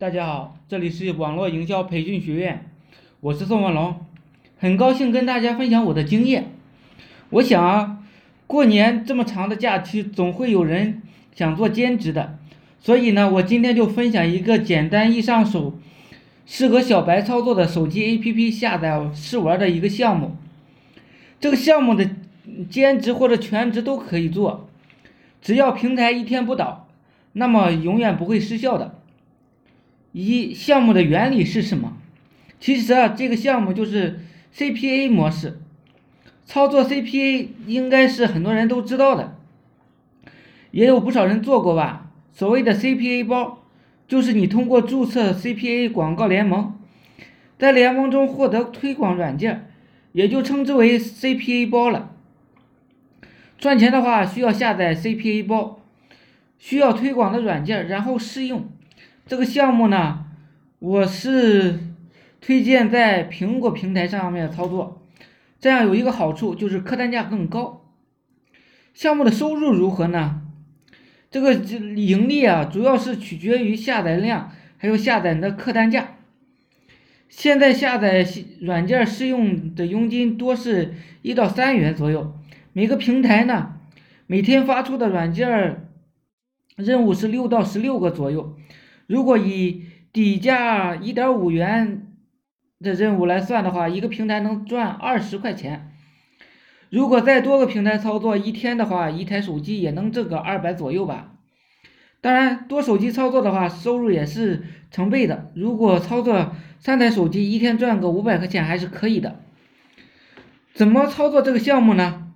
大家好，这里是网络营销培训学院，我是宋文龙，很高兴跟大家分享我的经验。我想啊，过年这么长的假期，总会有人想做兼职的，所以呢，我今天就分享一个简单易上手、适合小白操作的手机 APP 下载试玩的一个项目。这个项目的兼职或者全职都可以做，只要平台一天不倒，那么永远不会失效的。一项目的原理是什么？其实啊，这个项目就是 CPA 模式，操作 CPA 应该是很多人都知道的，也有不少人做过吧。所谓的 CPA 包，就是你通过注册 CPA 广告联盟，在联盟中获得推广软件，也就称之为 CPA 包了。赚钱的话，需要下载 CPA 包，需要推广的软件，然后试用。这个项目呢，我是推荐在苹果平台上面操作，这样有一个好处就是客单价更高。项目的收入如何呢？这个盈利啊，主要是取决于下载量，还有下载的客单价。现在下载软件试用的佣金多是一到三元左右，每个平台呢，每天发出的软件任务是六到十六个左右。如果以底价一点五元的任务来算的话，一个平台能赚二十块钱。如果再多个平台操作一天的话，一台手机也能挣个二百左右吧。当然，多手机操作的话，收入也是成倍的。如果操作三台手机，一天赚个五百块钱还是可以的。怎么操作这个项目呢？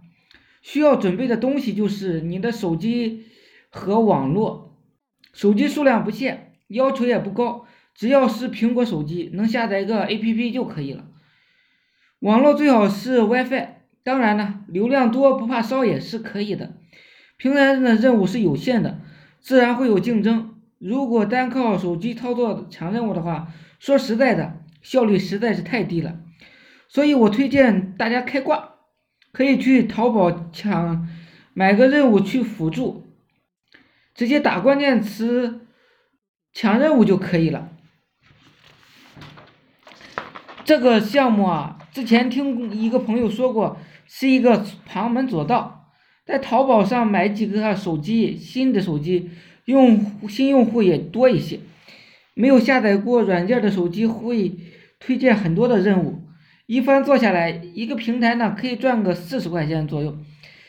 需要准备的东西就是你的手机和网络，手机数量不限。要求也不高，只要是苹果手机能下载一个 APP 就可以了。网络最好是 WiFi，当然呢，流量多不怕烧也是可以的。平台上的任务是有限的，自然会有竞争。如果单靠手机操作抢任务的话，说实在的，效率实在是太低了。所以我推荐大家开挂，可以去淘宝抢买个任务去辅助，直接打关键词。抢任务就可以了。这个项目啊，之前听一个朋友说过，是一个旁门左道。在淘宝上买几个手机，新的手机用新用户也多一些。没有下载过软件的手机会推荐很多的任务，一番做下来，一个平台呢可以赚个四十块钱左右。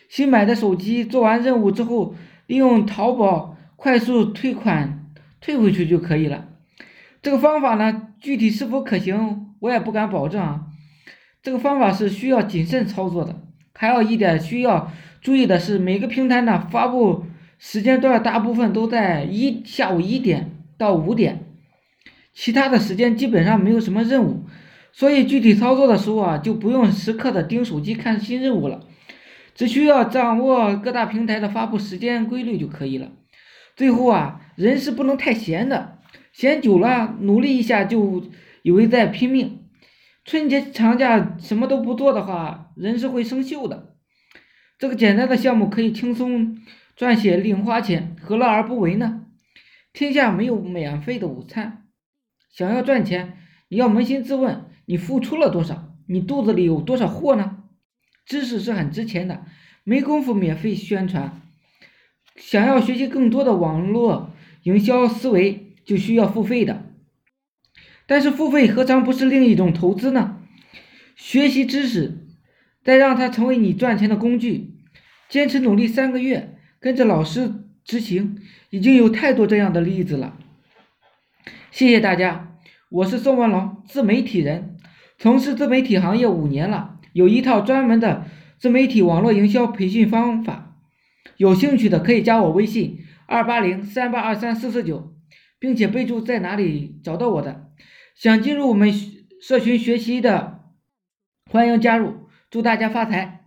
新买的手机做完任务之后，利用淘宝快速退款。退回去就可以了。这个方法呢，具体是否可行，我也不敢保证啊。这个方法是需要谨慎操作的。还有一点需要注意的是，每个平台呢发布时间段大部分都在一下午一点到五点，其他的时间基本上没有什么任务，所以具体操作的时候啊，就不用时刻的盯手机看新任务了，只需要掌握各大平台的发布时间规律就可以了。最后啊，人是不能太闲的，闲久了，努力一下就以为在拼命。春节长假什么都不做的话，人是会生锈的。这个简单的项目可以轻松赚些零花钱，何乐而不为呢？天下没有免费的午餐，想要赚钱，你要扪心自问，你付出了多少？你肚子里有多少货呢？知识是很值钱的，没工夫免费宣传。想要学习更多的网络营销思维，就需要付费的。但是付费何尝不是另一种投资呢？学习知识，再让它成为你赚钱的工具。坚持努力三个月，跟着老师执行，已经有太多这样的例子了。谢谢大家，我是宋文龙，自媒体人，从事自媒体行业五年了，有一套专门的自媒体网络营销培训方法。有兴趣的可以加我微信二八零三八二三四四九，并且备注在哪里找到我的。想进入我们社群学习的，欢迎加入。祝大家发财！